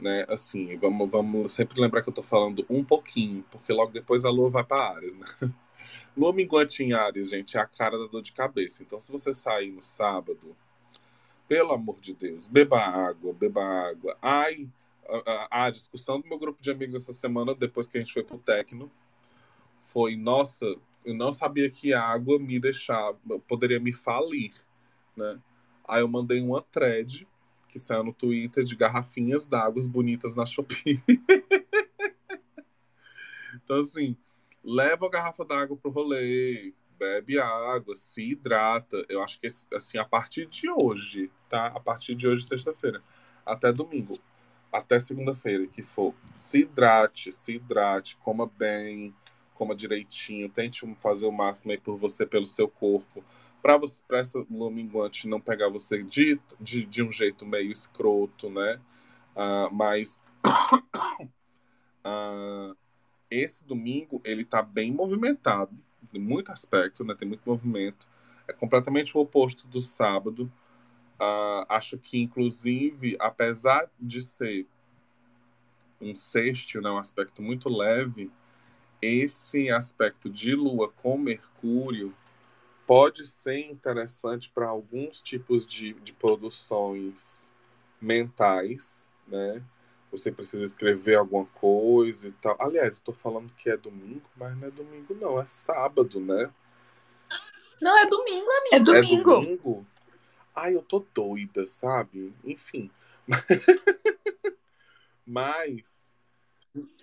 né? Assim, vamos, vamos sempre lembrar que eu estou falando um pouquinho, porque logo depois a Lua vai para Ares, né? Lua minguante em Ares, gente, é a cara da dor de cabeça. Então, se você sair no sábado, pelo amor de Deus, beba água, beba água. Ai, a, a, discussão do meu grupo de amigos essa semana, depois que a gente foi pro Tecno, foi, nossa, eu não sabia que a água me deixava, poderia me falir, né? Aí eu mandei uma thread que saiu no Twitter de garrafinhas d'água bonitas na Shopee. então, assim, leva a garrafa d'água pro rolê, bebe água, se hidrata. Eu acho que assim, a partir de hoje, tá? A partir de hoje, sexta-feira, até domingo, até segunda-feira, que for, se hidrate, se hidrate, coma bem, coma direitinho, tente fazer o máximo aí por você, pelo seu corpo, para essa lua minguante não pegar você de, de, de um jeito meio escroto, né? Uh, mas uh, esse domingo ele tá bem movimentado, em muito aspecto, né? Tem muito movimento. É completamente o oposto do sábado. Uh, acho que, inclusive, apesar de ser um sexto, né, um aspecto muito leve, esse aspecto de Lua com Mercúrio pode ser interessante para alguns tipos de, de produções mentais, né? Você precisa escrever alguma coisa e tal. Aliás, eu tô falando que é domingo, mas não é domingo, não, é sábado, né? Não, é domingo, amigo. É domingo. É domingo? Ai, eu tô doida, sabe? Enfim. mas.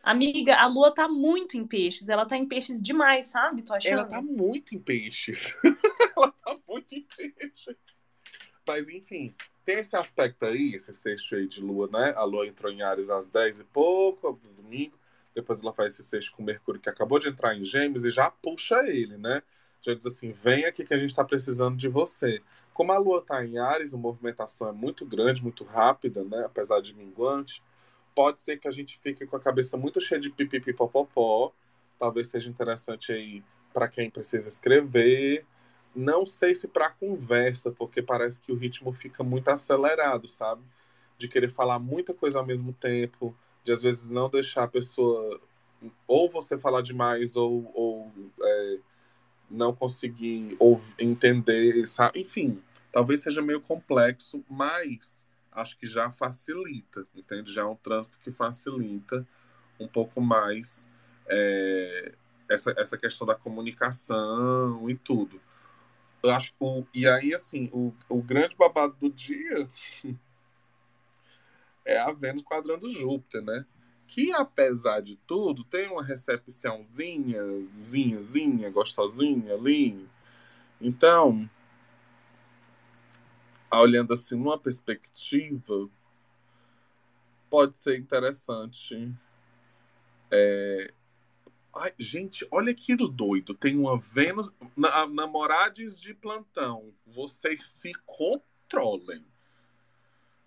Amiga, a lua tá muito em peixes. Ela tá em peixes demais, sabe? Tô achando. Ela tá muito em peixes. muito em peixes. Mas, enfim, tem esse aspecto aí, esse sexto aí de lua, né? A lua entrou em Ares às 10 e pouco, no domingo. Depois ela faz esse sexto com Mercúrio, que acabou de entrar em Gêmeos, e já puxa ele, né? Já diz assim: vem aqui que a gente está precisando de você. Como a lua está em Ares, a movimentação é muito grande, muito rápida, né? Apesar de minguante, pode ser que a gente fique com a cabeça muito cheia de pipipipopopó. Talvez seja interessante aí para quem precisa escrever. Não sei se para conversa, porque parece que o ritmo fica muito acelerado, sabe? De querer falar muita coisa ao mesmo tempo, de às vezes não deixar a pessoa ou você falar demais ou, ou é, não conseguir ou entender, sabe? Enfim, talvez seja meio complexo, mas acho que já facilita, entende? Já é um trânsito que facilita um pouco mais é, essa, essa questão da comunicação e tudo. Eu acho o, e aí, assim, o, o grande babado do dia é a Vênus quadrando Júpiter, né? Que, apesar de tudo, tem uma recepçãozinha, zinha, zinha, gostosinha ali. Então, olhando assim numa perspectiva, pode ser interessante. É... Ai, gente, olha que doido. Tem uma Vênus. Na, namorades de plantão, vocês se controlem.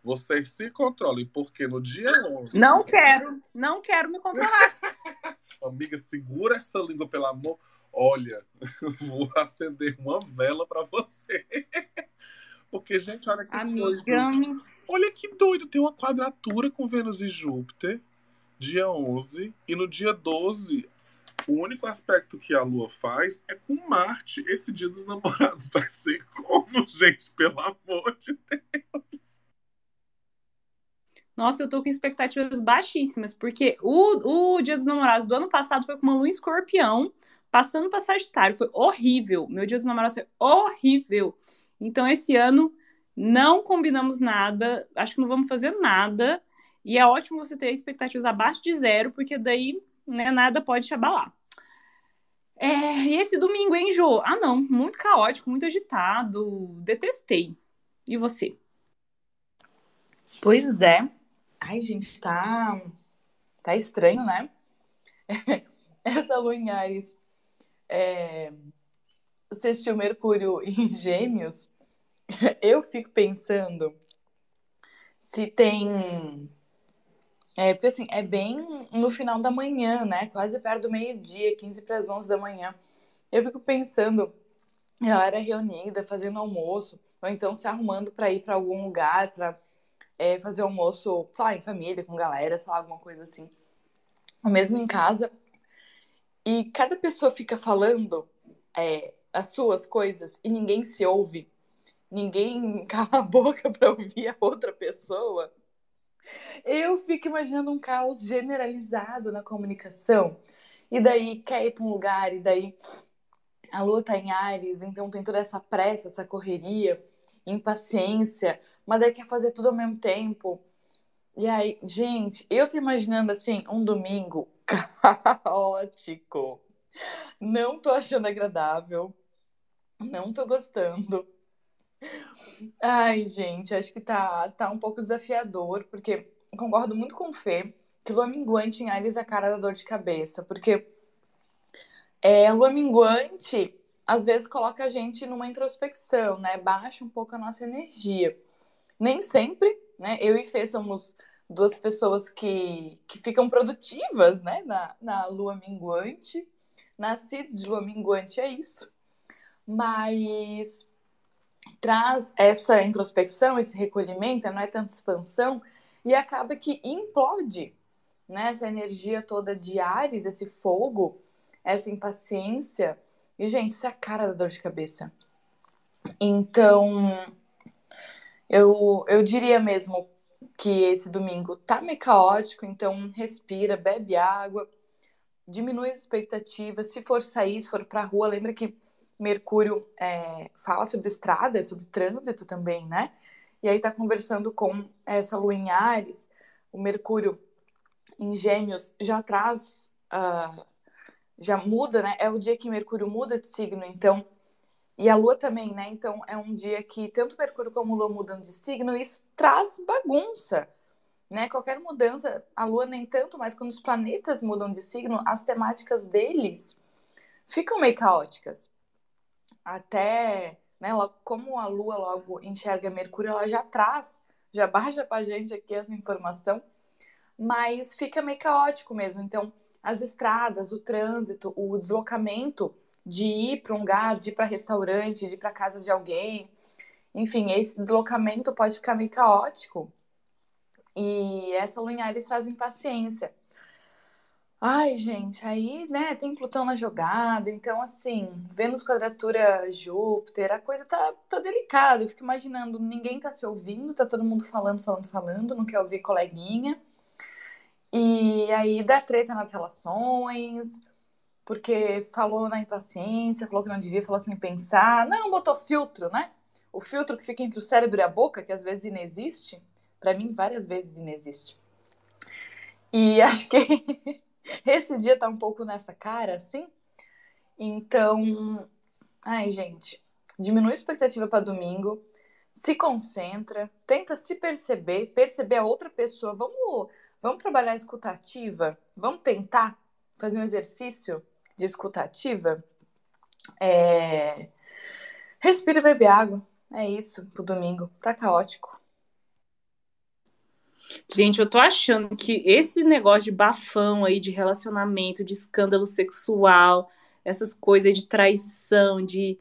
Vocês se controlem, porque no dia 11. Não quero, não quero me controlar. Amiga, segura essa língua, pelo amor. Olha, vou acender uma vela para você. Porque, gente, olha que Amiga. doido. Olha que doido. Tem uma quadratura com Vênus e Júpiter, dia 11. E no dia 12, o único aspecto que a Lua faz é com Marte. Esse dia dos namorados vai ser como, gente? Pelo amor de Deus. Nossa, eu tô com expectativas baixíssimas, porque o, o Dia dos Namorados do ano passado foi com uma lua em escorpião, passando para Sagitário. Foi horrível. Meu Dia dos Namorados foi horrível. Então, esse ano, não combinamos nada, acho que não vamos fazer nada. E é ótimo você ter expectativas abaixo de zero, porque daí né, nada pode te abalar. É, e esse domingo, hein, Jô? Ah, não, muito caótico, muito agitado, detestei. E você? Pois é. Ai, gente, tá, tá estranho, né? Essa lua em Ares é, assistiu Mercúrio em Gêmeos. Eu fico pensando se tem é, porque assim, é bem no final da manhã, né? Quase perto do meio-dia, 15 para as 11 da manhã. Eu fico pensando, ela era reunida, fazendo almoço, ou então se arrumando para ir para algum lugar, para é, fazer almoço, sei lá, em família, com galera, sei lá, alguma coisa assim. Ou mesmo em casa. E cada pessoa fica falando é, as suas coisas e ninguém se ouve. Ninguém cala a boca para ouvir a outra pessoa. Eu fico imaginando um caos generalizado na comunicação. E daí quer ir para um lugar, e daí a lua tá em Ares, então tem toda essa pressa, essa correria, impaciência, mas daí quer fazer tudo ao mesmo tempo. E aí, gente, eu tô imaginando assim, um domingo caótico. Não tô achando agradável. Não tô gostando. Ai, gente, acho que tá, tá um pouco desafiador, porque concordo muito com o Fê que lua minguante em Ares é a cara da dor de cabeça, porque é, lua minguante às vezes coloca a gente numa introspecção, né? Baixa um pouco a nossa energia. Nem sempre, né? Eu e Fê somos duas pessoas que, que ficam produtivas, né? Na, na lua minguante. Nascidos de lua minguante é isso. Mas traz essa introspecção, esse recolhimento, não é tanto expansão, e acaba que implode né? essa energia toda de Ares, esse fogo, essa impaciência. E, gente, isso é a cara da dor de cabeça. Então, eu, eu diria mesmo que esse domingo tá meio caótico, então respira, bebe água, diminui as expectativas. Se for sair, se for pra rua, lembra que Mercúrio é, fala sobre estrada, sobre trânsito também, né? E aí tá conversando com essa lua em Ares, o Mercúrio em Gêmeos já traz, uh, já muda, né? É o dia que Mercúrio muda de signo, então E a Lua também, né? Então é um dia que tanto Mercúrio como Lua mudam de signo, isso traz bagunça, né? Qualquer mudança, a Lua nem tanto, mas quando os planetas mudam de signo, as temáticas deles ficam meio caóticas. Até, né, como a Lua logo enxerga Mercúrio, ela já traz, já baixa pra gente aqui essa informação, mas fica meio caótico mesmo. Então, as estradas, o trânsito, o deslocamento de ir para um lugar, de ir para restaurante, de ir para casa de alguém. Enfim, esse deslocamento pode ficar meio caótico. E essa lunar eles trazem paciência. Ai, gente, aí, né, tem Plutão na jogada, então, assim, Vênus quadratura Júpiter, a coisa tá, tá delicada. Eu fico imaginando, ninguém tá se ouvindo, tá todo mundo falando, falando, falando, não quer ouvir coleguinha. E aí dá treta nas relações, porque falou na impaciência, falou que não devia, falou sem pensar. Não, botou filtro, né? O filtro que fica entre o cérebro e a boca, que às vezes inexiste. Para mim, várias vezes inexiste. E acho que esse dia tá um pouco nessa cara, assim. Então, ai, gente, diminui a expectativa para domingo, se concentra, tenta se perceber, perceber a outra pessoa. Vamos, vamos trabalhar a escutativa? Vamos tentar fazer um exercício de escutativa, é... respira e bebe água. É isso pro domingo. Tá caótico. Gente, eu tô achando que esse negócio de bafão aí, de relacionamento, de escândalo sexual, essas coisas de traição, de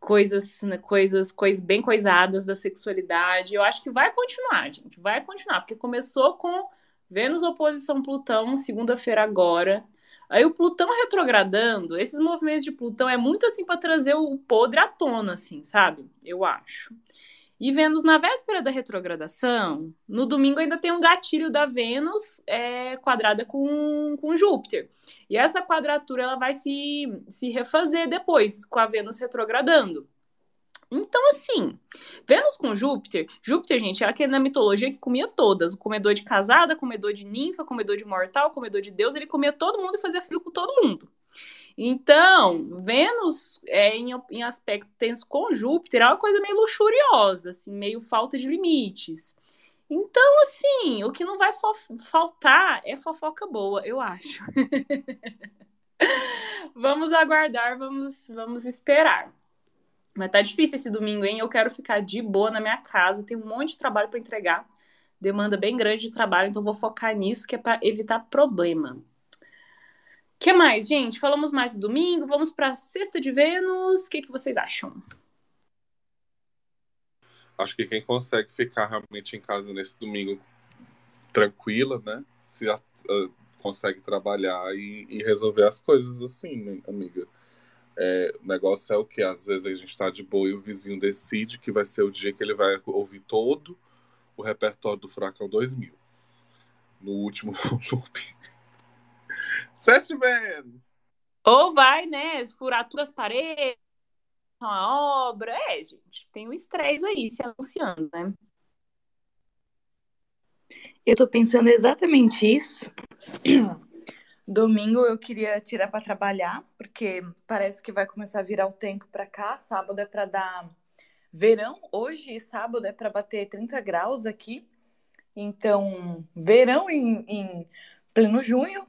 coisas, né, coisas, coisas bem coisadas da sexualidade, eu acho que vai continuar, gente. Vai continuar, porque começou com Vênus oposição Plutão, segunda-feira agora. Aí o Plutão retrogradando, esses movimentos de Plutão é muito assim para trazer o podre à tona, assim, sabe? Eu acho. E Vênus na véspera da retrogradação, no domingo ainda tem um gatilho da Vênus é, quadrada com, com Júpiter. E essa quadratura ela vai se, se refazer depois, com a Vênus retrogradando. Então, assim, Vênus com Júpiter, Júpiter, gente, é aquele na mitologia que comia todas. O comedor de casada, comedor de ninfa, comedor de mortal, comedor de Deus, ele comia todo mundo e fazia filho com todo mundo. Então, Vênus é, em, em aspecto tenso com Júpiter é uma coisa meio luxuriosa, assim, meio falta de limites. Então, assim, o que não vai faltar é fofoca boa, eu acho. vamos aguardar, vamos, vamos esperar. Mas tá difícil esse domingo, hein? Eu quero ficar de boa na minha casa, tem um monte de trabalho para entregar, demanda bem grande de trabalho, então vou focar nisso que é para evitar problema. Que mais, gente? Falamos mais do domingo, vamos para sexta de Vênus. O que, que vocês acham? Acho que quem consegue ficar realmente em casa nesse domingo tranquila, né? Se uh, consegue trabalhar e, e resolver as coisas assim, né, amiga é, o negócio é o que às vezes a gente está de boa e o vizinho decide que vai ser o dia que ele vai ouvir todo o repertório do Furacão 2000 no último loop. Sete vezes! Ou vai, né, furar todas as paredes, uma obra. É, gente, tem um estresse aí se anunciando, né? Eu tô pensando exatamente isso. Domingo eu queria tirar para trabalhar, porque parece que vai começar a virar o tempo para cá. Sábado é para dar verão. Hoje, sábado, é para bater 30 graus aqui. Então, verão em, em, pleno junho.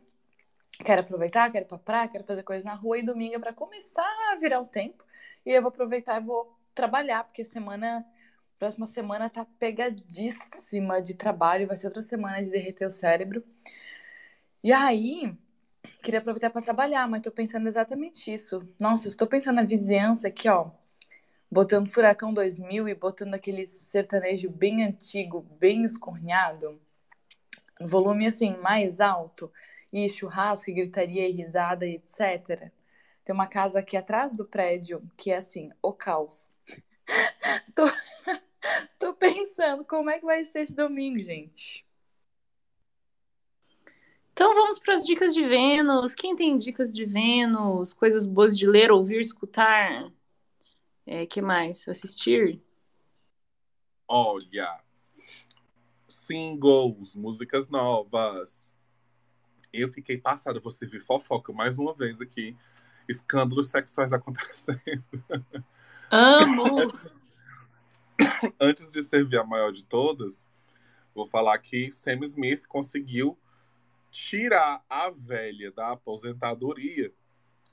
Quero aproveitar, quero ir pra praia, quero fazer coisas na rua. E domingo é para começar a virar o tempo. E eu vou aproveitar e vou trabalhar, porque semana. Próxima semana tá pegadíssima de trabalho. Vai ser outra semana de derreter o cérebro. E aí, queria aproveitar para trabalhar, mas tô pensando exatamente isso. Nossa, estou pensando na vizinhança aqui, ó. Botando Furacão 2000 e botando aquele sertanejo bem antigo, bem escornhado. Volume assim, mais alto. E churrasco, e gritaria, e risada, e etc. Tem uma casa aqui atrás do prédio que é assim, o caos. tô, tô pensando como é que vai ser esse domingo, gente. Então vamos para as dicas de Vênus. Quem tem dicas de Vênus? Coisas boas de ler, ouvir, escutar? É, que mais? Assistir? Olha, singles, músicas novas. Eu fiquei passada, você viu fofoca mais uma vez aqui. Escândalos sexuais acontecendo. Amo! Antes de servir a maior de todas, vou falar que Sam Smith conseguiu tirar a velha da aposentadoria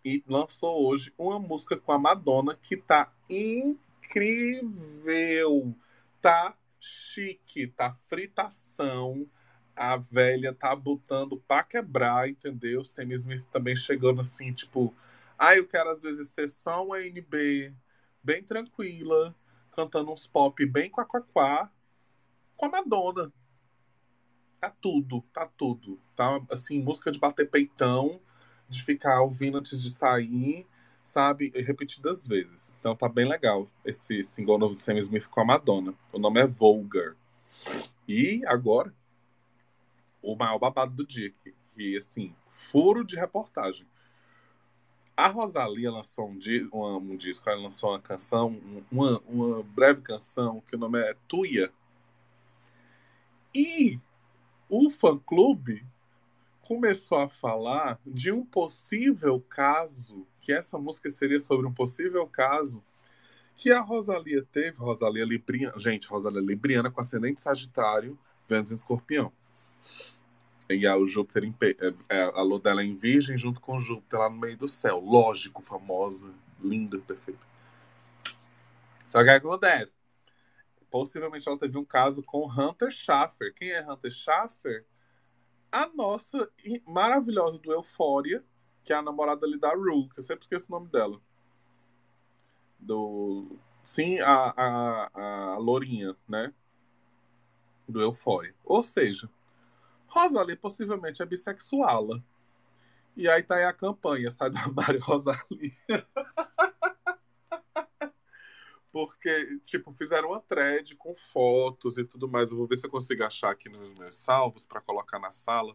e lançou hoje uma música com a Madonna que tá incrível. Tá chique, tá fritação. A velha tá botando pra quebrar, entendeu? Sam Smith também chegando assim, tipo, ah, eu quero às vezes ser só uma NB bem tranquila, cantando uns pop bem quá-quá-quá, com a Madonna. Tá tudo, tá tudo. Tá assim, música de bater peitão, de ficar ouvindo antes de sair, sabe? Repetidas vezes. Então tá bem legal esse single novo de Sam Smith com a Madonna. O nome é Vulgar. E agora, o maior babado do dia, que, que assim, furo de reportagem. A Rosalia lançou um, di um, um, disco, ela lançou uma canção, uma, uma breve canção, que o nome é Tuia. E o fã-clube começou a falar de um possível caso, que essa música seria sobre um possível caso que a Rosalia teve, Rosalia Libriana, gente, Rosalia Libriana com ascendente Sagitário, Vênus em Escorpião. E a, o Júpiter em, é, é, a lua dela é em Virgem junto com Júpiter lá no meio do céu. Lógico, famosa, linda, perfeita. Só que acontece? Possivelmente ela teve um caso com Hunter Schaffer. Quem é Hunter Schaffer? A nossa maravilhosa do Euphoria, que é a namorada ali da Rue, que eu sempre esqueço o nome dela. Do. Sim, a, a, a Lourinha, né? Do Euphoria. Ou seja, Rosalie possivelmente é bissexual. E aí tá aí a campanha, sai do armário Rosalie. Porque, tipo, fizeram uma thread com fotos e tudo mais. Eu vou ver se eu consigo achar aqui nos meus salvos para colocar na sala.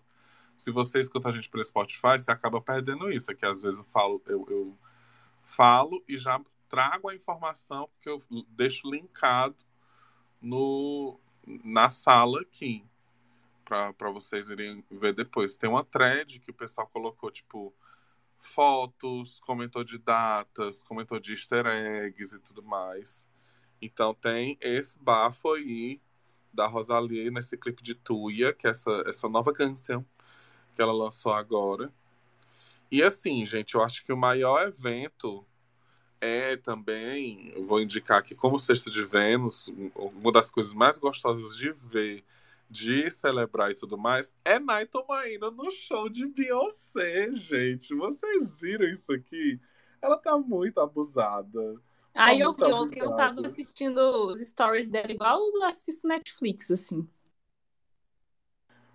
Se você escuta a gente pelo Spotify, você acaba perdendo isso. É que às vezes eu falo, eu, eu falo e já trago a informação, porque eu deixo linkado no, na sala aqui para vocês irem ver depois. Tem uma thread que o pessoal colocou, tipo, fotos, comentou de datas, comentou de easter eggs e tudo mais. Então tem esse bafo aí da Rosalie nesse clipe de Tuya, que é essa, essa nova canção que ela lançou agora. E assim, gente, eu acho que o maior evento é também, eu vou indicar aqui como Sexta de Vênus, uma das coisas mais gostosas de ver de celebrar e tudo mais, é Naito Maína no show de Beyoncé, gente. Vocês viram isso aqui? Ela tá muito abusada. Aí tá eu vi ontem, eu tava assistindo os stories dela igual eu assisto Netflix, assim.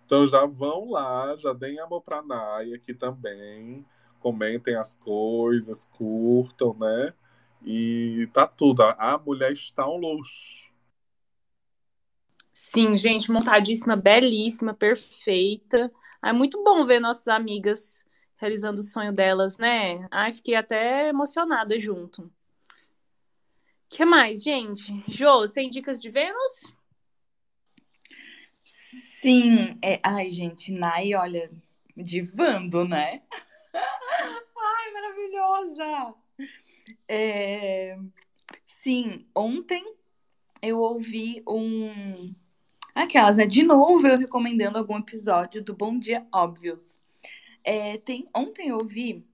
Então já vão lá, já deem amor pra Nai aqui também. Comentem as coisas, curtam, né? E tá tudo. A mulher está um luxo. Sim, gente, montadíssima, belíssima, perfeita. É muito bom ver nossas amigas realizando o sonho delas, né? Ai, fiquei até emocionada junto. O que mais, gente? Jô, sem dicas de Vênus? Sim. É... Ai, gente, Nai, olha, divando, né? Ai, maravilhosa! É... Sim, ontem eu ouvi um Aquelas, né? De novo, eu recomendando algum episódio do Bom Dia Óbvios. É, tem, ontem eu vi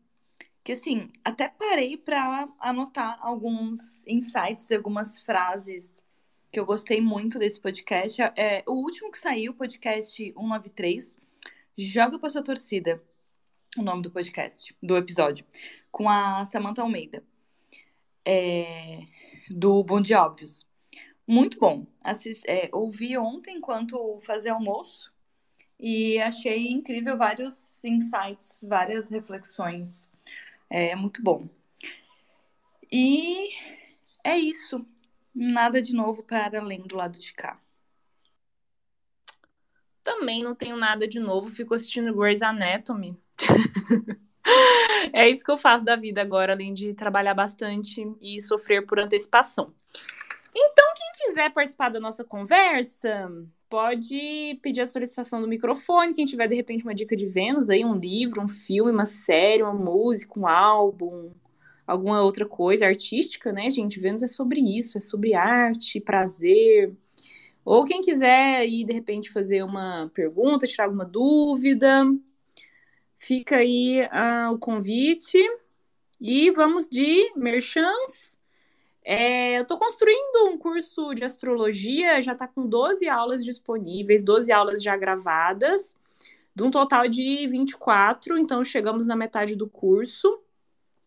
que, assim, até parei para anotar alguns insights, algumas frases que eu gostei muito desse podcast. É, o último que saiu, podcast 193, Joga pra sua torcida, o nome do podcast, do episódio, com a Samantha Almeida, é, do Bom Dia Óbvios. Muito bom. Assis, é, ouvi ontem enquanto fazia almoço e achei incrível vários insights, várias reflexões. É muito bom. E é isso. Nada de novo para além do lado de cá. Também não tenho nada de novo, fico assistindo Grey's Anatomy. é isso que eu faço da vida agora, além de trabalhar bastante e sofrer por antecipação. Então, quiser participar da nossa conversa, pode pedir a solicitação do microfone. Quem tiver, de repente, uma dica de Vênus aí, um livro, um filme, uma série, uma música, um álbum, alguma outra coisa artística, né, gente? Vênus é sobre isso, é sobre arte, prazer. Ou quem quiser aí, de repente, fazer uma pergunta, tirar alguma dúvida, fica aí uh, o convite. E vamos de merchants. É, eu estou construindo um curso de astrologia, já está com 12 aulas disponíveis, 12 aulas já gravadas, de um total de 24, então chegamos na metade do curso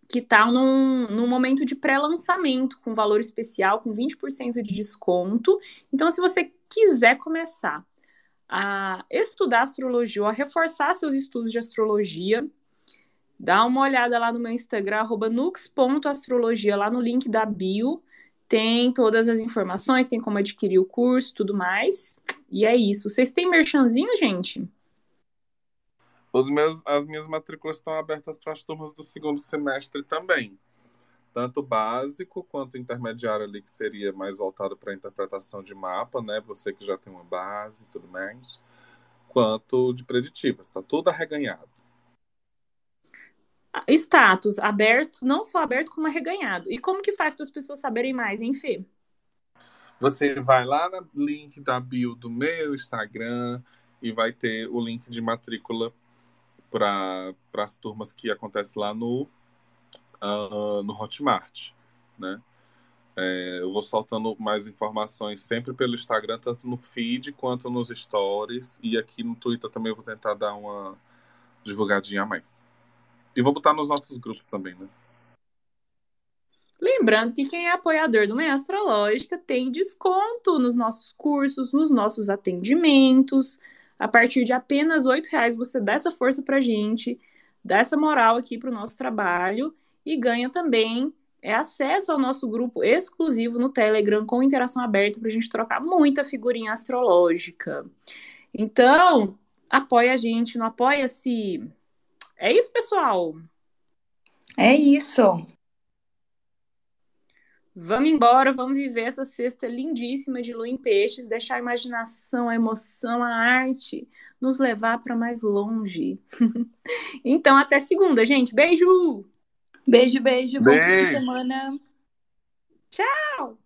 que está num, num momento de pré-lançamento, com valor especial, com 20% de desconto. Então, se você quiser começar a estudar astrologia ou a reforçar seus estudos de astrologia, dá uma olhada lá no meu Instagram, nux.astrologia, lá no link da bio. Tem todas as informações, tem como adquirir o curso, tudo mais. E é isso. Vocês têm merchanzinho, gente? Os meus, as minhas matrículas estão abertas para as turmas do segundo semestre também. Tanto básico quanto intermediário ali, que seria mais voltado para a interpretação de mapa, né? Você que já tem uma base e tudo mais. Quanto de preditivas. Está tudo arreganhado. Status aberto, não só aberto, como arreganhado. E como que faz para as pessoas saberem mais, Fê? Você vai lá no link da bio do meu Instagram e vai ter o link de matrícula para as turmas que acontece lá no, uh, no Hotmart, né? É, eu vou soltando mais informações sempre pelo Instagram, tanto no feed quanto nos stories. E aqui no Twitter também vou tentar dar uma divulgadinha a mais. E vou botar nos nossos grupos também, né? Lembrando que quem é apoiador do Meia Astrológica tem desconto nos nossos cursos, nos nossos atendimentos. A partir de apenas R$ reais você dá essa força para a gente, dá essa moral aqui para o nosso trabalho e ganha também é acesso ao nosso grupo exclusivo no Telegram com interação aberta para a gente trocar muita figurinha astrológica. Então, apoia a gente, não apoia-se. É isso, pessoal. É isso. Vamos embora, vamos viver essa cesta lindíssima de lua em peixes, deixar a imaginação, a emoção, a arte nos levar para mais longe. então, até segunda, gente. Beijo! Beijo, beijo. beijo. Bom fim de semana. Tchau!